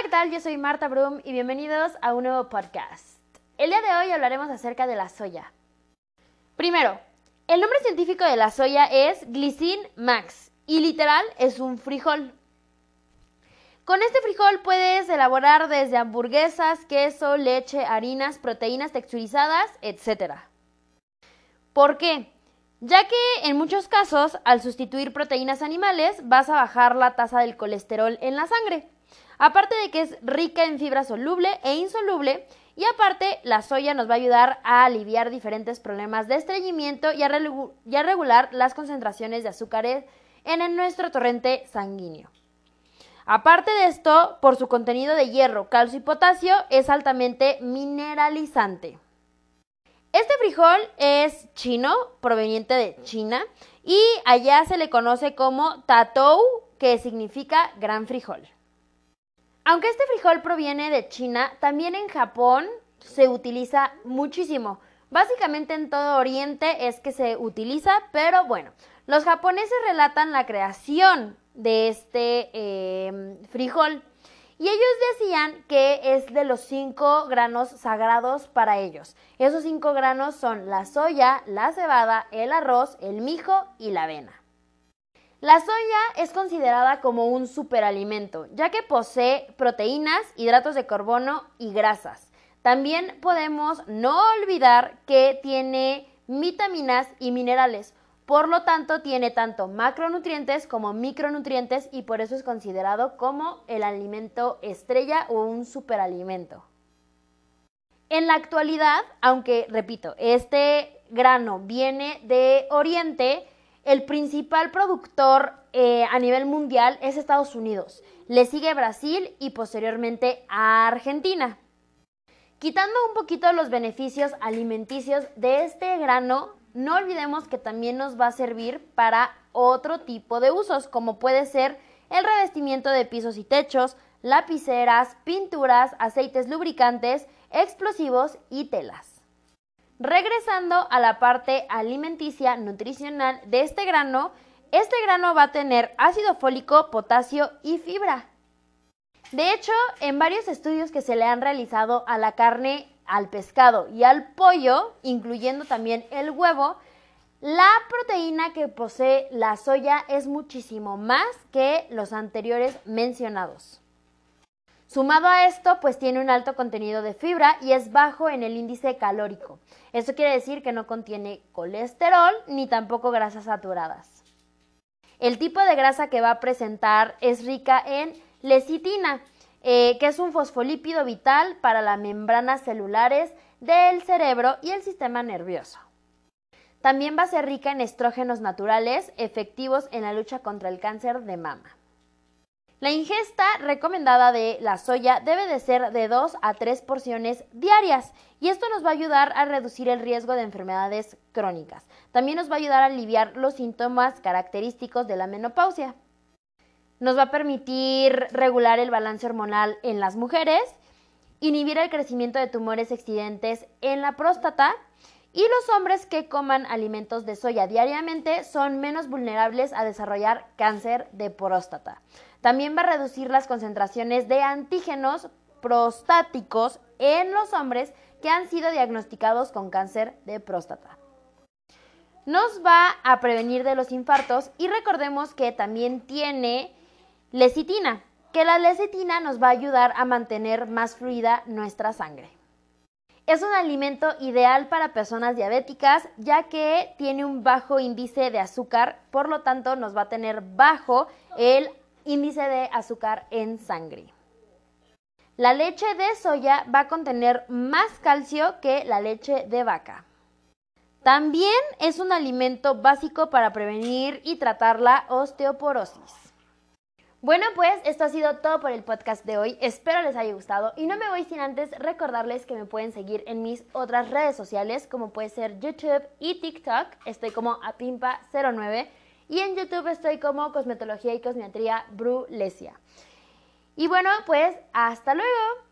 Hola, ¿qué tal? Yo soy Marta Brum y bienvenidos a un nuevo podcast. El día de hoy hablaremos acerca de la soya. Primero, el nombre científico de la soya es Glycine max y literal es un frijol. Con este frijol puedes elaborar desde hamburguesas, queso, leche, harinas, proteínas texturizadas, etc. ¿Por qué? Ya que en muchos casos, al sustituir proteínas animales, vas a bajar la tasa del colesterol en la sangre. Aparte de que es rica en fibra soluble e insoluble, y aparte la soya nos va a ayudar a aliviar diferentes problemas de estreñimiento y a, regular las concentraciones de azúcares en nuestro torrente sanguíneo. Aparte de esto, por su contenido de hierro, calcio y potasio, es altamente mineralizante. Este frijol es chino, proveniente de China, y allá se le conoce como tatou, que significa gran frijol. Aunque este frijol proviene de China, también en Japón se utiliza muchísimo. Básicamente en todo Oriente es que se utiliza, pero bueno, los japoneses relatan la creación de este em, frijol y ellos decían que es de los cinco granos sagrados para ellos. Esos cinco granos son la soya, la cebada, el arroz, el mijo y la avena. La soya es considerada como un superalimento, ya que posee proteínas, hidratos de carbono y grasas. También podemos no olvidar que tiene vitaminas y minerales, por lo tanto tiene tanto macronutrientes como micronutrientes y por eso es considerado como el alimento estrella o un superalimento. En la actualidad, aunque repito, este grano viene de Oriente, el principal productor eh, a nivel mundial es Estados Unidos. Le sigue Brasil y posteriormente Argentina. Quitando un poquito los beneficios alimenticios de este grano, no olvidemos que también nos va a servir para otro tipo de usos, como puede ser el revestimiento de pisos y techos, lapiceras, pinturas, aceites lubricantes, explosivos y telas. Regresando a la parte alimenticia nutricional de este grano, este grano va a tener ácido fólico, potasio y fibra. De hecho, en varios estudios que se le han realizado a la carne, al pescado y al pollo, incluyendo también el huevo, la proteína que posee la soya es muchísimo más que los anteriores mencionados. Sumado a esto, pues tiene un alto contenido de fibra y es bajo en el índice calórico. Esto quiere decir que no contiene colesterol ni tampoco grasas saturadas. El tipo de grasa que va a presentar es rica en lecitina, eh, que es un fosfolípido vital para las membranas celulares del cerebro y el sistema nervioso. También va a ser rica en estrógenos naturales efectivos en la lucha contra el cáncer de mama. La ingesta recomendada de la soya debe de ser de 2 a 3 porciones diarias y esto nos va a ayudar a reducir el riesgo de enfermedades crónicas. También nos va a ayudar a aliviar los síntomas característicos de la menopausia. Nos va a permitir regular el balance hormonal en las mujeres, inhibir el crecimiento de tumores excedentes en la próstata y los hombres que coman alimentos de soya diariamente son menos vulnerables a desarrollar cáncer de próstata. También va a reducir las concentraciones de antígenos prostáticos en los hombres que han sido diagnosticados con cáncer de próstata. Nos va a prevenir de los infartos y recordemos que también tiene lecitina, que la lecitina nos va a ayudar a mantener más fluida nuestra sangre. Es un alimento ideal para personas diabéticas ya que tiene un bajo índice de azúcar, por lo tanto nos va a tener bajo el índice de azúcar en sangre. La leche de soya va a contener más calcio que la leche de vaca. También es un alimento básico para prevenir y tratar la osteoporosis. Bueno, pues esto ha sido todo por el podcast de hoy. Espero les haya gustado y no me voy sin antes recordarles que me pueden seguir en mis otras redes sociales como puede ser YouTube y TikTok. Estoy como apimpa09 y en YouTube estoy como Cosmetología y Cosmetría Brulesia. Y bueno, pues hasta luego.